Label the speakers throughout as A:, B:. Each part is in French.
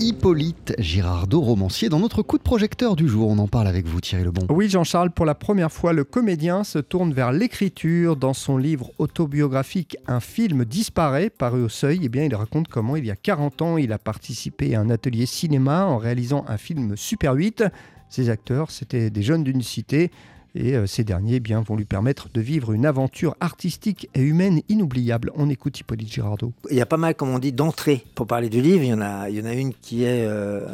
A: Hippolyte Girardot, romancier, dans notre coup de projecteur du jour. On en parle avec vous, Thierry Lebon.
B: Oui, Jean-Charles, pour la première fois, le comédien se tourne vers l'écriture. Dans son livre autobiographique Un film disparaît, paru au seuil, eh bien, il raconte comment, il y a 40 ans, il a participé à un atelier cinéma en réalisant un film Super 8. Ses acteurs, c'était des jeunes d'une cité et euh, ces derniers eh bien, vont lui permettre de vivre une aventure artistique et humaine inoubliable. On écoute Hippolyte Girardot.
C: Il y a pas mal, comme on dit, d'entrées pour parler du livre. Il y en a, il y en a une qui est euh,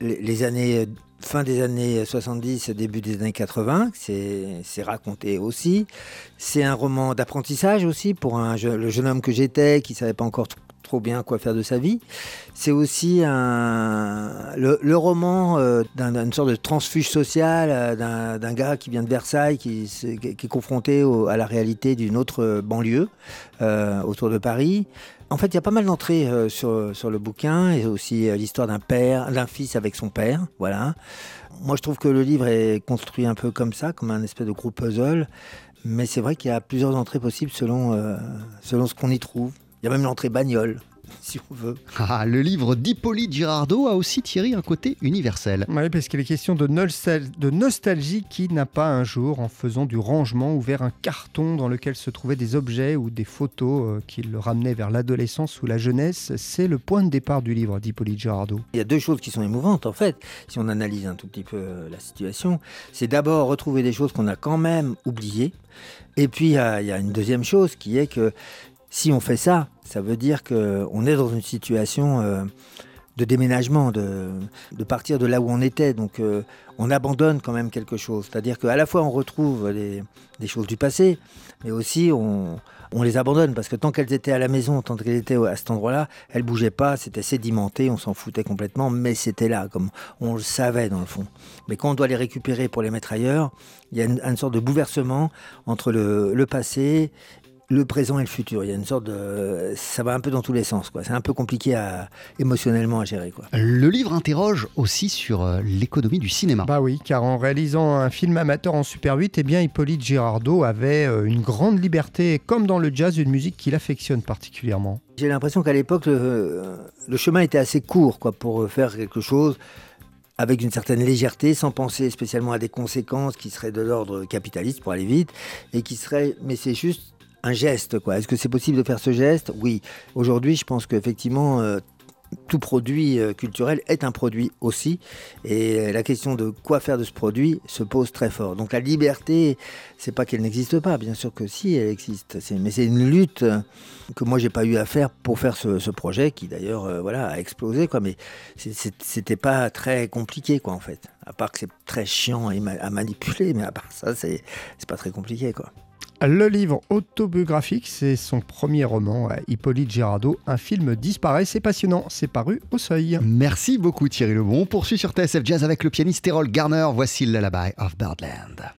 C: les années fin des années 70, début des années 80, c'est raconté aussi. C'est un roman d'apprentissage aussi pour un, le jeune homme que j'étais qui savait pas encore bien quoi faire de sa vie. C'est aussi un, le, roman euh, d'une sorte de transfuge social euh, d'un gars qui vient de Versailles, qui, est confronté à la réalité d'une autre banlieue euh, autour de Paris. En fait, il y a pas mal d'entrées sur, sur le bouquin et aussi l'histoire d'un père, d'un fils avec son père. Voilà. Moi, je trouve que le livre est construit un peu comme ça, comme un espèce de gros puzzle. Mais c'est vrai qu'il y a plusieurs entrées possibles selon, selon ce qu'on y trouve. Il y a même l'entrée bagnole, si on veut.
A: Ah, le livre d'Hippolyte Girardot a aussi tiré un côté universel.
B: Oui, parce qu'il est question de, de nostalgie qui n'a pas un jour, en faisant du rangement, ouvert un carton dans lequel se trouvaient des objets ou des photos euh, qui le ramenaient vers l'adolescence ou la jeunesse. C'est le point de départ du livre d'Hippolyte Girardot.
C: Il y a deux choses qui sont émouvantes, en fait, si on analyse un tout petit peu euh, la situation. C'est d'abord retrouver des choses qu'on a quand même oubliées. Et puis, il y, a une deuxième chose qui est que si on fait ça, ça veut dire qu'on est dans une situation euh, de déménagement, de, partir de là où on était. Donc euh, on abandonne quand même quelque chose. C'est-à-dire qu'à la fois on retrouve des, choses du passé, mais aussi on, les abandonne parce que tant qu'elles étaient à la maison, tant qu'elles étaient à cet endroit-là, elles bougeaient pas, c'était sédimenté, on s'en foutait complètement, mais c'était là, comme on le savait dans le fond. Mais quand on doit les récupérer pour les mettre ailleurs, il y a une, sorte de bouleversement entre le passé le présent et le futur. Il y a une sorte de. Ça va un peu dans tous les sens. Quoi. C'est un peu compliqué à, émotionnellement à gérer. Quoi.
A: Le livre interroge aussi sur euh, l'économie du cinéma.
B: Bah oui, car en réalisant un film amateur en Super 8, eh bien, Hippolyte Girardot avait euh, une grande liberté, comme dans le jazz, une musique qu'il affectionne particulièrement.
C: J'ai l'impression qu'à l'époque, le, le, chemin était assez court quoi, pour faire quelque chose avec une certaine légèreté, sans penser spécialement à des conséquences qui seraient de l'ordre capitaliste pour aller vite, et qui seraient, mais c'est juste un geste. quoi. Est-ce que c'est possible de faire ce geste? Oui. Aujourd'hui, je pense qu'effectivement, euh, tout produit euh, culturel est un produit aussi. Et la question de quoi faire de ce produit se pose très fort. Donc la liberté, c'est pas qu'elle n'existe pas, bien sûr que si, elle existe. Mais c'est une lutte que moi j'ai pas eu à faire pour faire ce, projet qui d'ailleurs euh, voilà a explosé quoi. Mais c'était pas très compliqué quoi en fait. À part que c'est très chiant à manipuler, mais à part ça c'est pas très compliqué quoi.
B: Le livre autobiographique, c'est son premier roman, Hippolyte Girardot. Un film disparaît, c'est passionnant, c'est paru au seuil.
A: Merci beaucoup Thierry Lebon. On poursuit sur TSF Jazz avec le pianiste Errol Garner. Voici le Lullaby of Birdland.